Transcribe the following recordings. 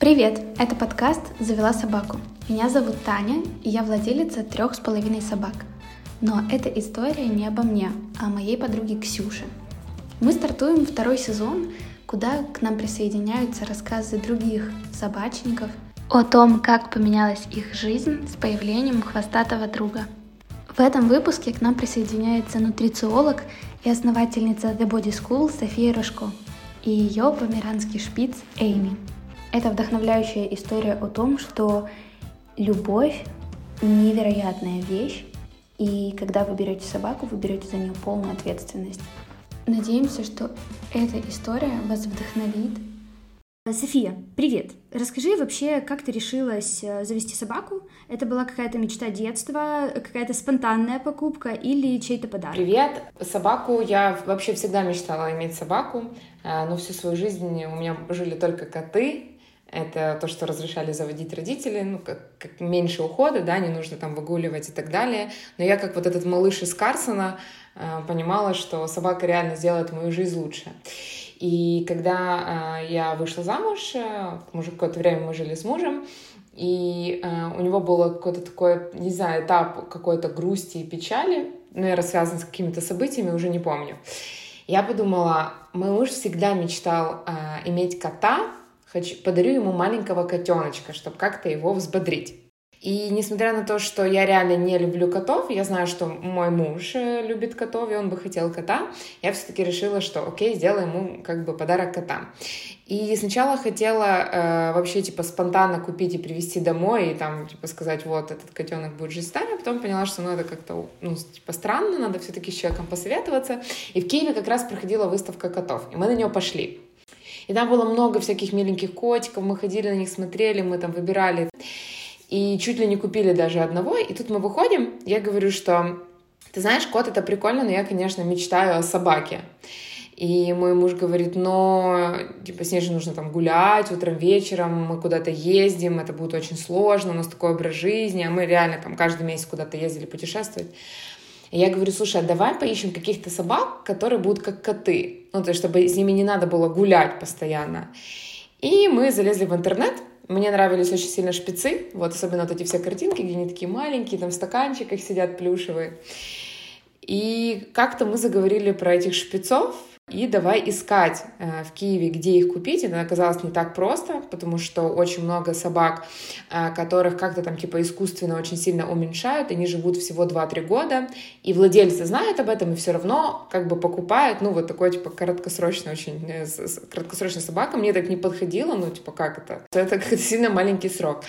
Привет! Это подкаст «Завела собаку». Меня зовут Таня, и я владелица трех с половиной собак. Но эта история не обо мне, а о моей подруге Ксюше. Мы стартуем второй сезон, куда к нам присоединяются рассказы других собачников о том, как поменялась их жизнь с появлением хвостатого друга. В этом выпуске к нам присоединяется нутрициолог и основательница The Body School София Рожко и ее померанский шпиц Эйми. Это вдохновляющая история о том, что любовь невероятная вещь, и когда вы берете собаку, вы берете за нее полную ответственность. Надеемся, что эта история вас вдохновит. София, привет! Расскажи вообще, как ты решилась э, завести собаку? Это была какая-то мечта детства, какая-то спонтанная покупка или чей-то подарок? Привет! Собаку я вообще всегда мечтала иметь собаку, э, но всю свою жизнь у меня жили только коты, это то, что разрешали заводить родители, ну, как, как меньше ухода, да, не нужно там выгуливать и так далее. Но я, как вот этот малыш из Карсона, э, понимала, что собака реально сделает мою жизнь лучше. И когда э, я вышла замуж, э, уже какое-то время мы жили с мужем, и э, у него было какой-то такой, не знаю, этап какой-то грусти и печали, наверное, связан с какими-то событиями, уже не помню. Я подумала, мой муж всегда мечтал э, иметь кота, хочу, подарю ему маленького котеночка, чтобы как-то его взбодрить. И несмотря на то, что я реально не люблю котов, я знаю, что мой муж э, любит котов, и он бы хотел кота, я все-таки решила, что окей, сделаю ему как бы подарок кота. И сначала хотела э, вообще типа спонтанно купить и привезти домой, и там типа сказать, вот этот котенок будет жить с нами, а потом поняла, что ну это как-то ну типа странно, надо все-таки с человеком посоветоваться. И в Киеве как раз проходила выставка котов, и мы на нее пошли. И там было много всяких миленьких котиков, мы ходили на них, смотрели, мы там выбирали. И чуть ли не купили даже одного. И тут мы выходим, я говорю, что ты знаешь, кот это прикольно, но я, конечно, мечтаю о собаке. И мой муж говорит, но типа с ней же нужно там гулять утром, вечером, мы куда-то ездим, это будет очень сложно, у нас такой образ жизни, а мы реально там каждый месяц куда-то ездили путешествовать. И я говорю, слушай, а давай поищем каких-то собак, которые будут как коты. Ну, то есть, чтобы с ними не надо было гулять постоянно. И мы залезли в интернет, мне нравились очень сильно шпицы, вот особенно вот эти все картинки, где они такие маленькие, там в стаканчиках сидят плюшевые. И как-то мы заговорили про этих шпицов, и давай искать э, в Киеве, где их купить. Это оказалось не так просто, потому что очень много собак, э, которых как-то там типа искусственно очень сильно уменьшают, они живут всего 2-3 года, и владельцы знают об этом, и все равно как бы покупают, ну вот такой типа краткосрочный очень, э, краткосрочная собака, мне так не подходило, ну типа как это? Это как-то сильно маленький срок.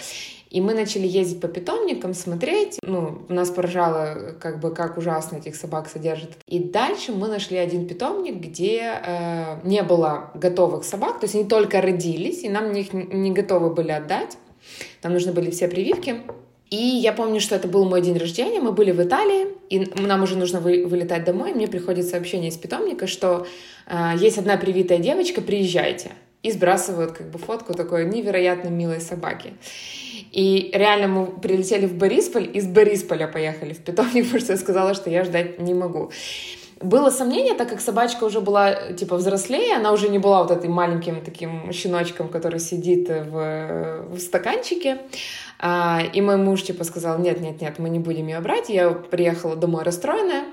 И мы начали ездить по питомникам, смотреть. Ну, нас поражало, как бы, как ужасно этих собак содержат. И дальше мы нашли один питомник, где э, не было готовых собак, то есть они только родились, и нам их не готовы были отдать. Нам нужны были все прививки. И я помню, что это был мой день рождения, мы были в Италии, и нам уже нужно вы, вылетать домой, мне приходит сообщение из питомника, что э, есть одна привитая девочка, приезжайте. И сбрасывают как бы фотку такой невероятно милой собаки. И реально мы прилетели в Борисполь, из Борисполя поехали в питомник, потому что я сказала, что я ждать не могу. Было сомнение, так как собачка уже была, типа, взрослее, она уже не была вот этим маленьким таким щеночком, который сидит в, в стаканчике. А, и мой муж, типа, сказал, нет-нет-нет, мы не будем ее брать. Я приехала домой расстроенная.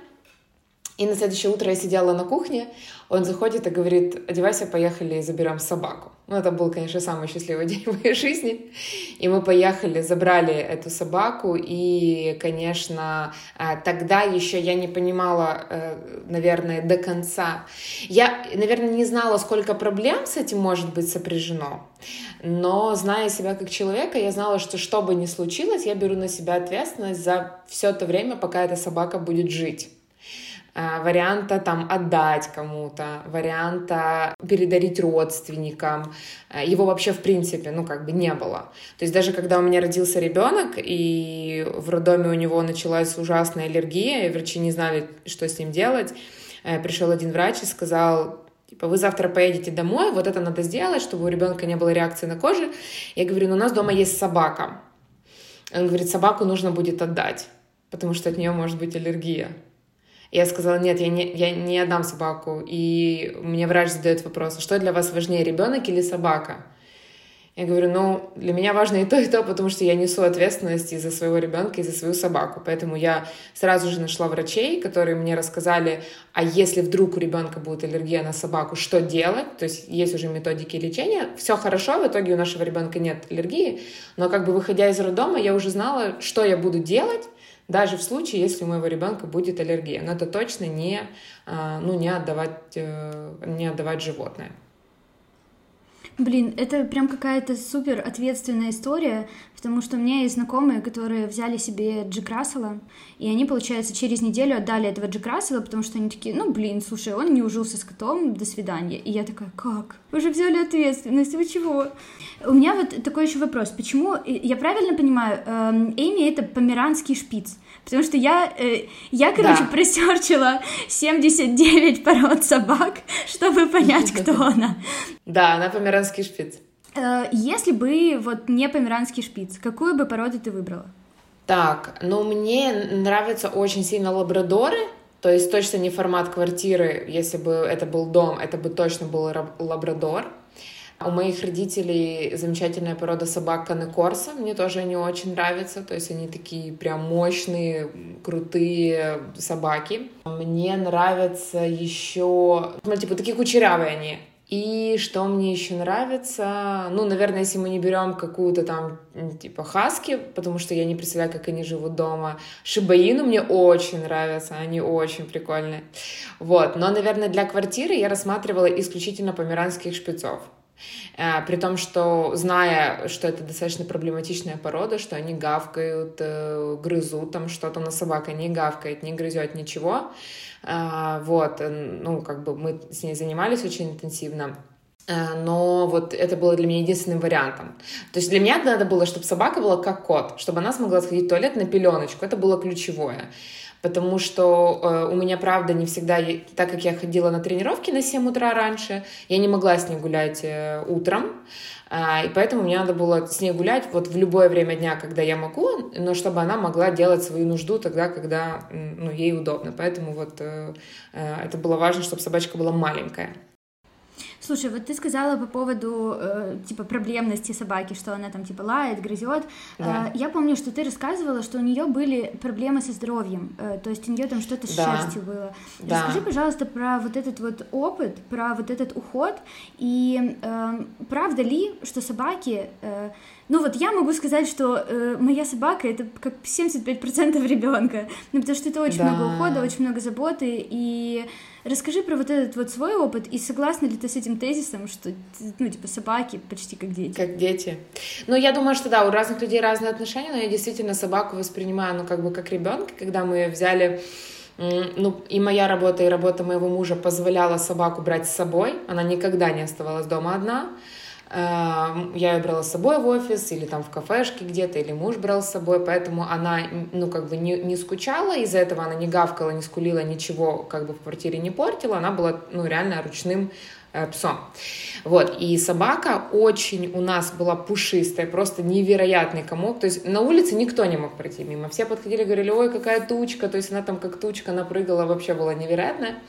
И на следующее утро я сидела на кухне, он заходит и говорит, одевайся, поехали, заберем собаку. Ну, это был, конечно, самый счастливый день в моей жизни. И мы поехали, забрали эту собаку. И, конечно, э, тогда еще я не понимала, э, наверное, до конца. Я, наверное, не знала, сколько проблем с этим может быть сопряжено. Но, зная себя как человека, я знала, что что бы ни случилось, я беру на себя ответственность за все то время, пока эта собака будет жить. Э, варианта там отдать кому-то, варианта передарить родственникам. Э, его вообще в принципе, ну, как бы не было. То есть даже когда у меня родился ребенок, и в роддоме у него началась ужасная аллергия, и врачи не знали, что с ним делать, э, пришел один врач и сказал, типа, вы завтра поедете домой, вот это надо сделать, чтобы у ребенка не было реакции на коже. Я говорю, ну, у нас дома есть собака. Он говорит, собаку нужно будет отдать, потому что от нее может быть аллергия. Я сказала, нет, я не, я не отдам собаку. И мне врач задает вопрос, а что для вас важнее, ребенок или собака? Я говорю, ну, для меня важно и то, и то, потому что я несу ответственность и за своего ребенка, и за свою собаку. Поэтому я сразу же нашла врачей, которые мне рассказали, а если вдруг у ребенка будет аллергия на собаку, что делать? То есть есть уже методики лечения. Все хорошо, в итоге у нашего ребенка нет аллергии, но как бы выходя из роддома, я уже знала, что я буду делать, даже в случае, если у моего ребенка будет аллергия. Это точно не, а, ну, не, отдавать, э, не отдавать животное. Блин, это прям какая-то супер ответственная история, потому что у меня есть знакомые, которые взяли себе Джек Рассела, и они, получается, через неделю отдали этого Джек Рассела, потому что они такие, ну, блин, слушай, он не ужился с котом, до свидания. И я такая, как? Вы же взяли ответственность, вы чего? У меня вот такой еще вопрос, почему, я правильно понимаю, эм, Эми это померанский шпиц, Потому что я, э, я короче, да. просерчила 79 пород собак, чтобы понять, кто она. Да, она померанский шпиц. Э, если бы вот не померанский шпиц, какую бы породу ты выбрала? Так, ну мне нравятся очень сильно лабрадоры, то есть точно не формат квартиры, если бы это был дом, это бы точно был лабрадор. У моих родителей замечательная порода собак Канекорса. Мне тоже они очень нравятся. То есть они такие прям мощные, крутые собаки. Мне нравятся еще... Ну, типа такие кучерявые они. И что мне еще нравится? Ну, наверное, если мы не берем какую-то там, типа, хаски, потому что я не представляю, как они живут дома. Шибаину мне очень нравятся, они очень прикольные. Вот, но, наверное, для квартиры я рассматривала исключительно померанских шпицов. Э, при том, что зная, что это достаточно проблематичная порода, что они гавкают, э, грызут там что-то, на собака не гавкает, не грызет ничего. Э, вот, ну, как бы мы с ней занимались очень интенсивно но вот это было для меня единственным вариантом. То есть для меня надо было, чтобы собака была как кот, чтобы она смогла сходить в туалет на пеленочку. Это было ключевое потому что э, у меня, правда, не всегда, так как я ходила на тренировки на 7 утра раньше, я не могла с ней гулять э, утром, э, и поэтому мне надо было с ней гулять вот в любое время дня, когда я могу, но чтобы она могла делать свою нужду тогда, когда ну, ей удобно. Поэтому вот э, э, это было важно, чтобы собачка была маленькая. Слушай, вот ты сказала по поводу э, типа проблемности собаки, что она там типа лает, грызет. Да. Э, я помню, что ты рассказывала, что у нее были проблемы со здоровьем, э, то есть у нее там что-то с да. шерстью было. Да. Расскажи, пожалуйста, про вот этот вот опыт, про вот этот уход и э, правда ли, что собаки э, ну вот я могу сказать, что э, моя собака это как 75% ребенка, ну потому что это очень да. много ухода, очень много заботы, и расскажи про вот этот вот свой опыт, и согласна ли ты с этим тезисом, что, ну, типа, собаки почти как дети? Как дети. Ну, я думаю, что да, у разных людей разные отношения, но я действительно собаку воспринимаю, ну, как бы как ребенка, когда мы взяли ну, и моя работа, и работа моего мужа позволяла собаку брать с собой. Она никогда не оставалась дома одна. Эм, я ее брала с собой в офис или там в кафешке где-то, или муж брал с собой, поэтому она, ну, как бы не, не скучала, из-за этого она не гавкала, не скулила, ничего как бы в квартире не портила, она была, ну, реально ручным э, псом. Вот, и собака очень у нас была пушистая, просто невероятный комок, то есть на улице никто не мог пройти мимо, все подходили, говорили, ой, какая тучка, то есть она там как тучка напрыгала, вообще была невероятная.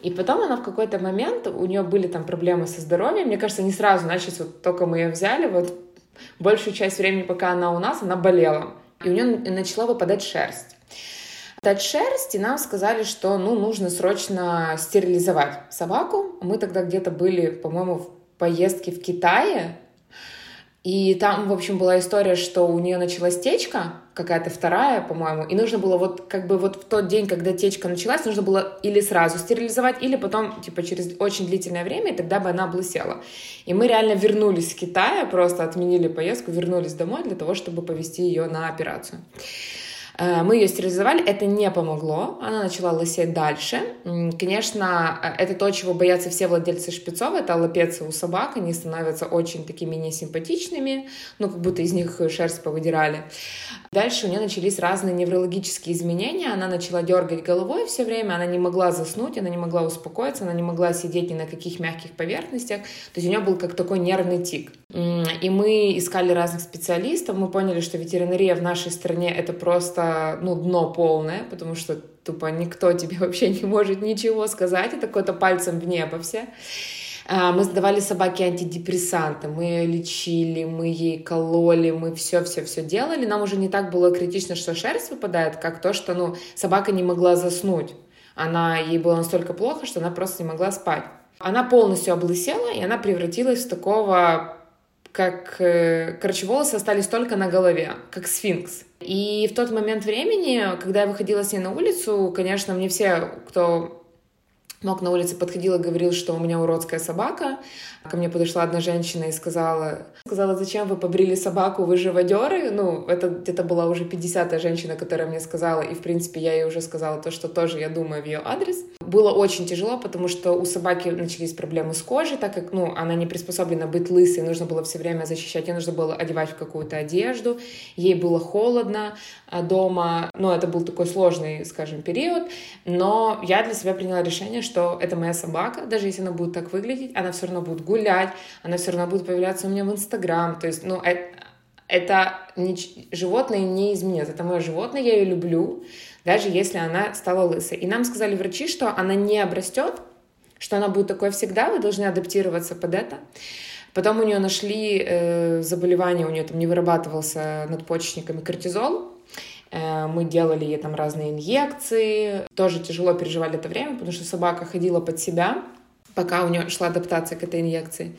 И потом она в какой-то момент, у нее были там проблемы со здоровьем, мне кажется, не сразу начались, вот только мы ее взяли, вот большую часть времени, пока она у нас, она болела. И у нее начала выпадать шерсть. Дать шерсть, и нам сказали, что ну, нужно срочно стерилизовать собаку. Мы тогда где-то были, по-моему, в поездке в Китае, и там, в общем, была история, что у нее началась течка, какая-то вторая, по-моему, и нужно было вот как бы вот в тот день, когда течка началась, нужно было или сразу стерилизовать, или потом, типа, через очень длительное время, и тогда бы она облысела. И мы реально вернулись в Китая, просто отменили поездку, вернулись домой для того, чтобы повести ее на операцию. Э, мы ее стерилизовали, это не помогло, она начала лысеть дальше. Конечно, э, это то, чего боятся все владельцы шпицов, это лапецы у собак, они становятся очень такими несимпатичными, ну, как будто из них шерсть повыдирали. Дальше у нее начались разные неврологические изменения, она начала дергать головой все время, она не могла заснуть, она не могла успокоиться, она не могла сидеть ни на каких мягких поверхностях, то есть у нее был как такой нервный тик. И мы искали разных специалистов, мы поняли, что ветеринария в нашей стране это просто, ну, дно полное, потому что тупо никто тебе вообще не может ничего сказать, это какой-то пальцем в небо все. А, мы давали собаке антидепрессанты, мы ее лечили, мы ей кололи, мы все-все-все делали. Нам уже не так было критично, что шерсть выпадает, как то, что ну, собака не могла заснуть. Она, ей было настолько плохо, что она просто не могла спать. Она полностью облысела, и она превратилась в такого как, э, короче, волосы остались только на голове, как сфинкс. И в тот момент времени, когда я выходила с ней на улицу, конечно, мне все, кто мог на улице подходил и говорил, что у меня уродская собака. Ко мне подошла одна женщина и сказала, сказала, зачем вы побрили собаку, вы живодеры? Ну, это где-то была уже 50-я женщина, которая мне сказала, и, в принципе, я ей уже сказала то, что тоже я думаю в ее адрес. Было очень тяжело, потому что у собаки начались проблемы с кожей, так как, ну, она не приспособлена быть лысой, нужно было все время защищать, ее нужно было одевать в какую-то одежду, ей было холодно а, дома, но это был такой сложный, скажем, период, но я для себя приняла решение, что это моя собака, даже если она будет так выглядеть, она все равно будет гулять, она все равно будет появляться у меня в Инстаграм. То есть, ну, это, это не, животное не изменится. Это мое животное, я ее люблю, даже если она стала лысой. И нам сказали врачи, что она не обрастет, что она будет такой всегда, вы должны адаптироваться под это. Потом у нее нашли э, заболевание, у нее там не вырабатывался надпочечниками кортизол, Э, мы делали ей там разные инъекции. Тоже тяжело переживали это время, потому что собака ходила под себя, пока у нее шла адаптация к этой инъекции.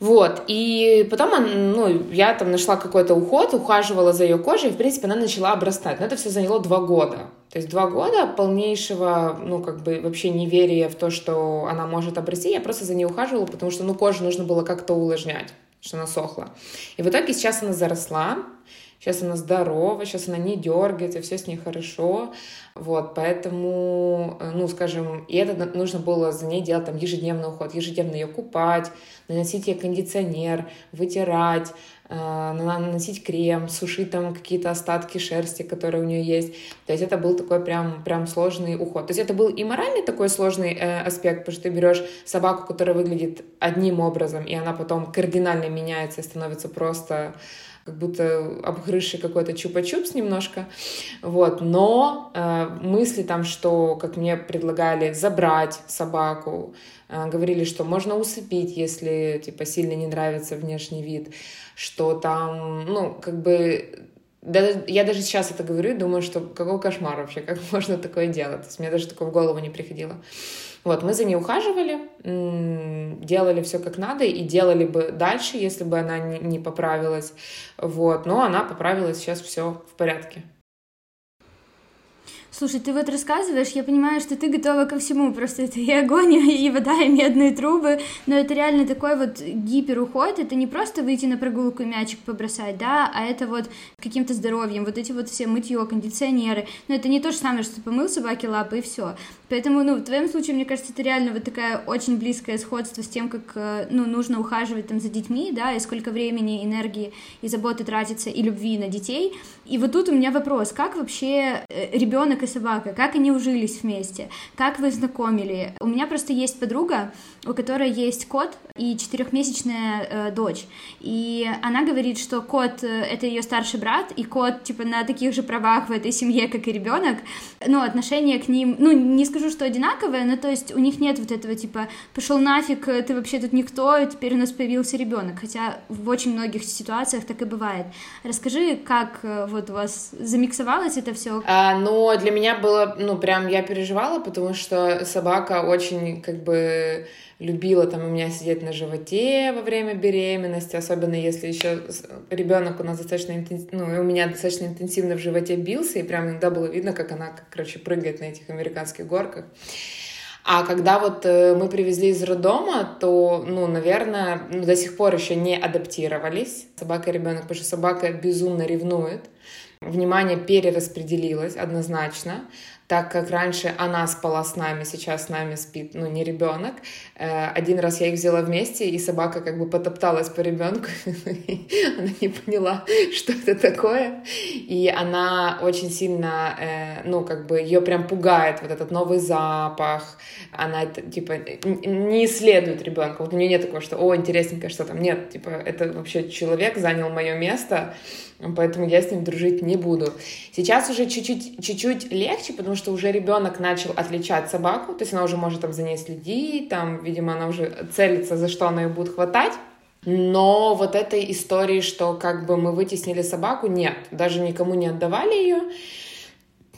Вот, и потом ну, я там нашла какой-то уход, ухаживала за ее кожей, и, в принципе, она начала обрастать. Но это все заняло два года. То есть два года полнейшего, ну, как бы вообще неверия в то, что она может обрасти. Я просто за ней ухаживала, потому что, ну, кожу нужно было как-то увлажнять, что она сохла. И в итоге сейчас она заросла, сейчас она здорова, сейчас она не дергается, все с ней хорошо, вот, поэтому, э, ну, скажем, и это нужно было за ней делать там ежедневный уход, ежедневно ее купать, наносить ей кондиционер, вытирать, э, наносить крем, сушить там какие-то остатки шерсти, которые у нее есть. То есть это был такой прям, прям сложный уход. То есть это был и моральный такой сложный э, аспект, потому что ты берешь собаку, которая выглядит одним образом, и она потом кардинально меняется и становится просто как будто обгрызший какой-то чупа-чупс немножко, вот, но э, мысли там, что, как мне предлагали, забрать собаку, э, говорили, что можно усыпить, если, типа, сильно не нравится внешний вид, что там, ну, как бы да, я даже сейчас это говорю и думаю, что какой кошмар вообще, как можно такое делать. То есть мне даже такое в голову не приходило. Вот, мы за ней ухаживали, делали все как надо и делали бы дальше, если бы она не поправилась. Вот, но она поправилась, сейчас все в порядке. Слушай, ты вот рассказываешь, я понимаю, что ты готова ко всему, просто это и огонь, и вода, и медные трубы, но это реально такой вот гиперуход, это не просто выйти на прогулку и мячик побросать, да, а это вот каким-то здоровьем, вот эти вот все мытье, кондиционеры, но это не то же самое, что помыл собаке лапы и все. Поэтому, ну, в твоем случае, мне кажется, это реально вот такая очень близкое сходство с тем, как, э, ну, нужно ухаживать там за детьми, да, и сколько времени, энергии и заботы тратится, и любви на детей. И вот тут у меня вопрос, как вообще э, ребенок и собака, как они ужились вместе, как вы знакомили. У меня просто есть подруга, у которой есть кот и четырехмесячная э, дочь, и она говорит, что кот э, это ее старший брат, и кот типа на таких же правах в этой семье, как и ребенок, но отношение к ним, ну не скажу, что одинаковое, но то есть у них нет вот этого типа пошел нафиг, ты вообще тут никто, и теперь у нас появился ребенок, хотя в очень многих ситуациях так и бывает. Расскажи, как э, вот у вас замиксовалось это все? А, но для меня было, ну, прям я переживала, потому что собака очень, как бы, любила там у меня сидеть на животе во время беременности, особенно если еще ребенок у нас достаточно интенсивно, ну, у меня достаточно интенсивно в животе бился, и прям иногда было видно, как она, короче, прыгает на этих американских горках. А когда вот э, мы привезли из роддома, то, ну, наверное, ну, до сих пор еще не адаптировались. Собака и ребенок, потому что собака безумно ревнует. Внимание перераспределилось однозначно так как раньше она спала с нами, сейчас с нами спит, ну, не ребенок. Э, один раз я их взяла вместе, и собака как бы потопталась по ребенку, она не поняла, что это такое, и она очень сильно, э, ну, как бы ее прям пугает вот этот новый запах, она, типа, не исследует ребенка, вот у нее нет такого, что, о, интересненько, что там, нет, типа, это вообще человек занял мое место, поэтому я с ним дружить не буду. Сейчас уже чуть-чуть, чуть-чуть легче, потому что уже ребенок начал отличать собаку, то есть она уже может там за ней следить, там, видимо, она уже целится, за что она ее будет хватать. Но вот этой истории, что как бы мы вытеснили собаку, нет, даже никому не отдавали ее.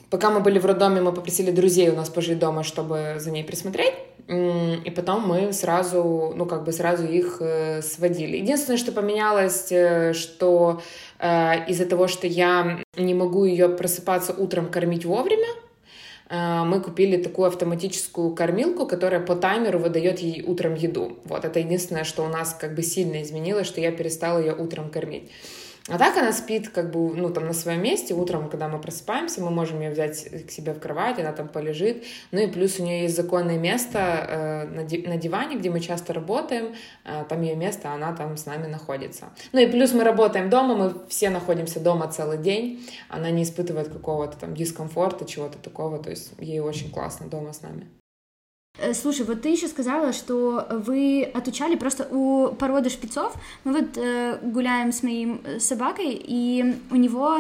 Пока мы были в роддоме, мы попросили друзей у нас пожить дома, чтобы за ней присмотреть. И потом мы сразу, ну, как бы сразу их э, сводили. Единственное, что поменялось, э, что э, из-за того, что я не могу ее просыпаться утром кормить вовремя, мы купили такую автоматическую кормилку, которая по таймеру выдает ей утром еду. Вот это единственное, что у нас как бы сильно изменилось, что я перестала ее утром кормить. А так она спит как бы, ну, там на своем месте. Утром, когда мы просыпаемся, мы можем ее взять к себе в кровать, она там полежит. Ну и плюс у нее есть законное место э, на, ди- на диване, где мы часто работаем. Э, там ее место, она там с нами находится. Ну и плюс мы работаем дома, мы все находимся дома целый день. Она не испытывает какого-то там дискомфорта, чего-то такого. То есть ей очень классно дома с нами. Э, слушай, вот ты еще сказала, что вы отучали просто у породы шпицов. Мы вот э, гуляем с моим э, собакой, и у него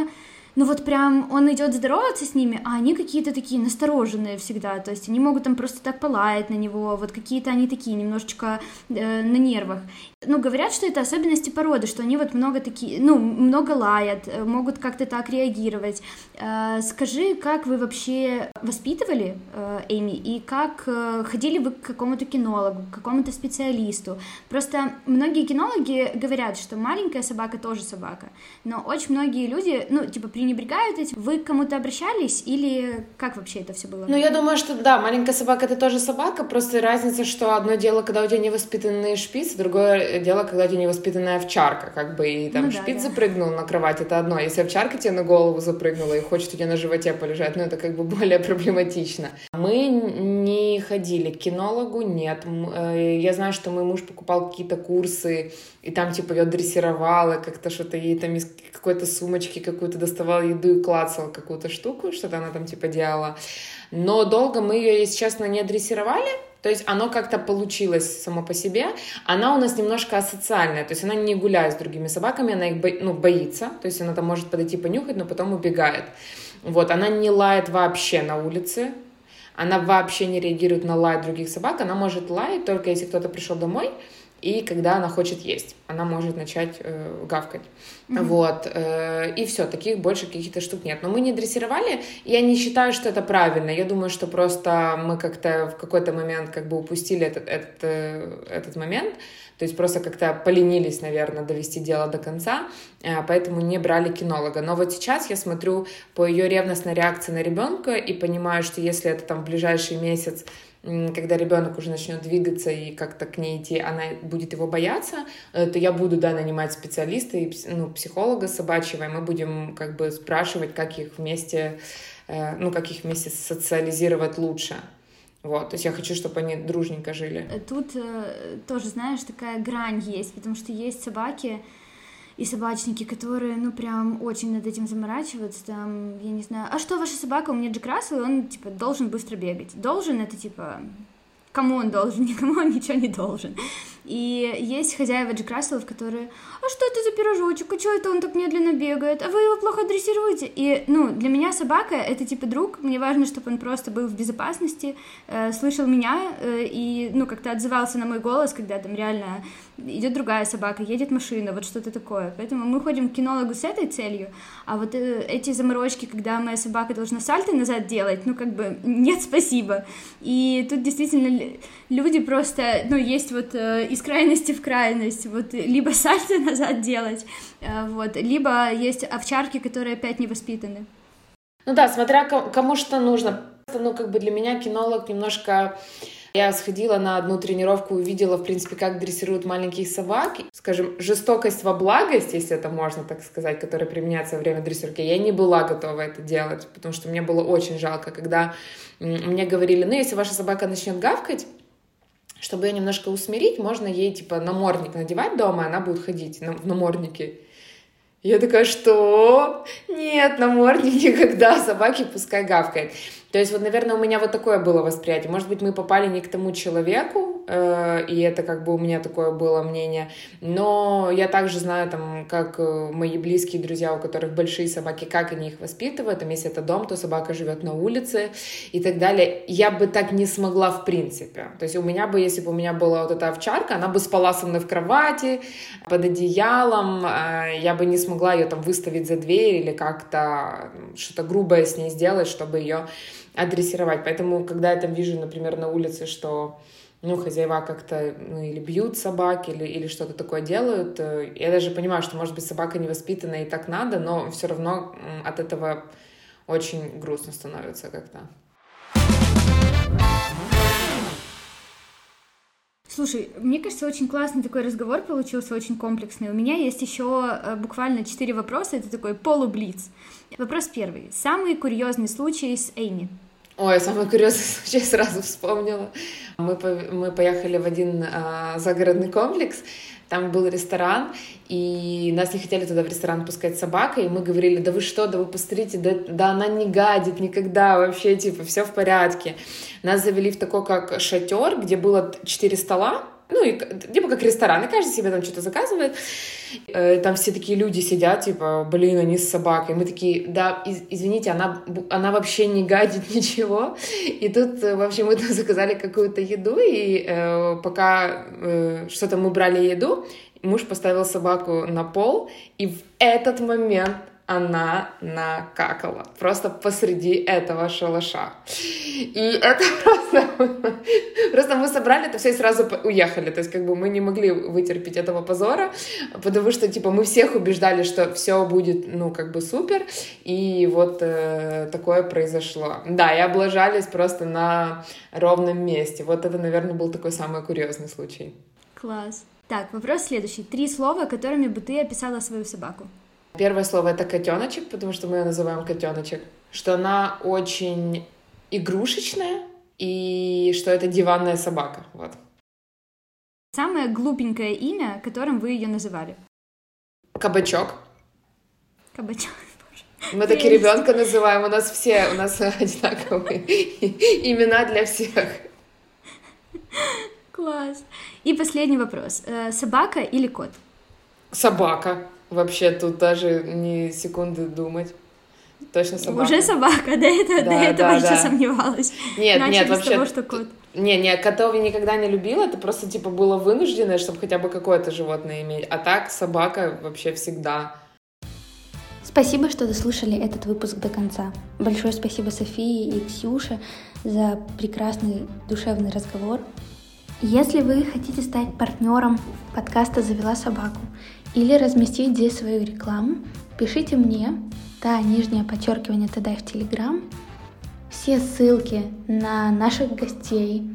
ну вот прям он идет здороваться с ними, а они какие-то такие настороженные всегда, то есть они могут там просто так полаять на него, вот какие-то они такие немножечко э, на нервах. Ну, говорят, что это особенности породы, что они вот много такие, ну, много лаят, э, могут как-то так реагировать. Э, скажи, как вы вообще воспитывали э, Эми, и как э, ходили вы к какому-то кинологу, к какому-то специалисту? Просто многие кинологи говорят, что маленькая собака тоже собака, но очень многие люди, ну, типа, при пренебрегают этим? Вы к кому-то обращались или как вообще это все было? Ну, я думаю, что да, маленькая собака это тоже собака, просто разница, что одно дело, когда у тебя невоспитанный шпиц, другое дело, когда у тебя невоспитанная овчарка, как бы, и там ну, шпиц да, запрыгнул на кровать, это одно. Если овчарка тебе на голову запрыгнула и хочет у тебя на животе полежать, ну, это как бы более проблематично. Мы не ходили к кинологу, нет. Э, я знаю, что мой муж покупал какие-то курсы, и там, типа, ее дрессировала, как-то что-то ей там из какой-то сумочки какую-то доставала еду и клацала какую-то штуку, что-то она там, типа, делала. Но долго мы ее, если честно, не дрессировали, то есть оно как-то получилось само по себе. Она у нас немножко асоциальная, то есть она не гуляет с другими собаками, она их бо... ну, боится, то есть она там может подойти понюхать, но потом убегает. Вот, она не лает вообще на улице, она вообще не реагирует на лай других собак, она может лаять только если кто-то пришел домой, и когда она хочет есть, она может начать э, гавкать. Mm-hmm. Вот. Э, и все, таких больше каких-то штук нет. Но мы не дрессировали, я не считаю, что это правильно. Я думаю, что просто мы как-то в какой-то момент как бы упустили этот, этот, э, этот момент. То есть просто как-то поленились, наверное, довести дело до конца, э, поэтому не брали кинолога. Но вот сейчас я смотрю по ее ревностной реакции на ребенка и понимаю, что если это там в ближайший месяц когда ребенок уже начнет двигаться и как-то к ней идти, она будет его бояться, э, то я буду, да, нанимать специалиста и ну, психолога собачьего, и мы будем как бы спрашивать, как их вместе, э, ну, как их вместе социализировать лучше. Вот, то есть я хочу, чтобы они дружненько жили. Тут э, тоже, знаешь, такая грань есть, потому что есть собаки, и собачники, которые, ну, прям очень над этим заморачиваются, там, я не знаю, а что ваша собака, у меня Джек Рассел, он, типа, должен быстро бегать. Должен это, типа, кому он должен, никому он ничего не должен. И есть хозяева Джек Расселов, которые, а что это за пирожочек, а что это он так медленно бегает, а вы его плохо дрессируете. И, ну, для меня собака — это типа друг, мне важно, чтобы он просто был в безопасности, э, слышал меня э, и, ну, как-то отзывался на мой голос, когда там реально идет другая собака, едет машина, вот что-то такое. Поэтому мы ходим к кинологу с этой целью, а вот э, эти заморочки, когда моя собака должна сальто назад делать, ну, как бы, нет, спасибо. И тут действительно люди просто, ну, есть вот э, из крайности в крайность, вот либо сальто назад делать, э, вот, либо есть овчарки, которые опять не воспитаны. Ну да, смотря кому что нужно. Ну, как бы для меня кинолог немножко я сходила на одну тренировку, увидела, в принципе, как дрессируют маленьких собак. Скажем, жестокость во благость, если это можно так сказать, которая применяется во время дрессировки, я не была готова это делать, потому что мне было очень жалко, когда мне говорили, ну, если ваша собака начнет гавкать, чтобы ее немножко усмирить, можно ей, типа, намордник надевать дома, и она будет ходить в наморднике. Я такая, что? Нет, намордник никогда, собаки пускай гавкает. То есть вот, наверное, у меня вот такое было восприятие. Может быть, мы попали не к тому человеку, э, и это как бы у меня такое было мнение. Но я также знаю, там, как э, мои близкие друзья, у которых большие собаки, как они их воспитывают. Там, если это дом, то собака живет на улице и так далее. Я бы так не смогла в принципе. То есть у меня бы, если бы у меня была вот эта овчарка, она бы спала со мной в кровати, под одеялом, э, я бы не смогла ее там выставить за дверь или как-то что-то грубое с ней сделать, чтобы ее адресировать. Поэтому, когда я там вижу, например, на улице, что ну, хозяева как-то ну, или бьют собак, или, или что-то такое делают. Э, я даже понимаю, что, может быть, собака не воспитана и так надо, но все равно от этого очень грустно становится как-то. Слушай, мне кажется, очень классный такой разговор получился, очень комплексный. У меня есть еще э, буквально четыре вопроса, это такой полублиц. Вопрос первый. Самый курьезный случай с Эйми? Ой, самый курьезный случай сразу вспомнила. Мы, по, мы поехали в один а, загородный комплекс, там был ресторан, и нас не хотели туда в ресторан пускать собакой, и мы говорили, да вы что, да вы посмотрите, да, да она не гадит никогда, вообще, типа, все в порядке. Нас завели в такой, как шатер, где было четыре стола, ну, и, типа как ресторан, и каждый себе там что-то заказывает. Э, там все такие люди сидят, типа, блин, они с собакой. Мы такие, да, из, извините, она, она вообще не гадит ничего. И тут, э, в общем, мы там заказали какую-то еду, и э, пока э, что-то мы брали еду, муж поставил собаку на пол, и в этот момент она накакала просто посреди этого шалаша. И это просто... Просто мы собрали это все и сразу уехали. То есть как бы мы не могли вытерпеть этого позора, потому что типа мы всех убеждали, что все будет, ну, как бы супер. И вот э, такое произошло. Да, и облажались просто на ровном месте. Вот это, наверное, был такой самый курьезный случай. Класс. Так, вопрос следующий. Три слова, которыми бы ты описала свою собаку. Первое слово это котеночек, потому что мы ее называем котеночек. Что она очень игрушечная и что это диванная собака. Вот. Самое глупенькое имя, которым вы ее называли? Кабачок. Кабачок. Мы таки ребенка называем, у нас все, у нас одинаковые имена для всех. Класс. И последний вопрос. Э, собака или кот? Собака. Вообще тут даже ни секунды думать. Точно собака. Уже собака, до этого, да, до этого да, еще да. сомневалась. Нет, Начали нет, вообще... того, что кот. Не, не, котов я никогда не любила, это просто, типа, было вынужденное, чтобы хотя бы какое-то животное иметь. А так собака вообще всегда. Спасибо, что дослушали этот выпуск до конца. Большое спасибо Софии и Ксюше за прекрасный душевный разговор. Если вы хотите стать партнером подкаста «Завела собаку» или разместить здесь свою рекламу, пишите мне, да, нижнее подчеркивание тогда в Телеграм. Все ссылки на наших гостей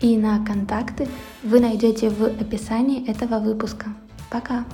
и на контакты вы найдете в описании этого выпуска. Пока!